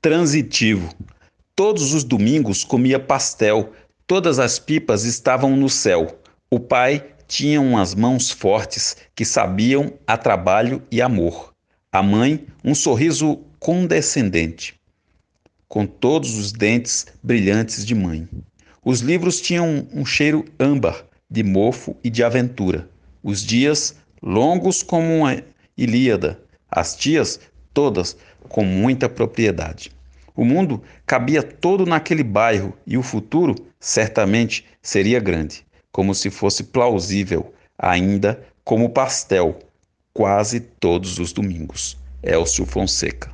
transitivo. Todos os domingos comia pastel, todas as pipas estavam no céu. O pai tinha umas mãos fortes que sabiam a trabalho e amor. A mãe, um sorriso condescendente, com todos os dentes brilhantes de mãe. Os livros tinham um cheiro âmbar, de mofo e de aventura. Os dias, longos como uma Ilíada. As tias, todas, com muita propriedade. O mundo cabia todo naquele bairro e o futuro, certamente, seria grande, como se fosse plausível, ainda como pastel, quase todos os domingos. Elcio Fonseca.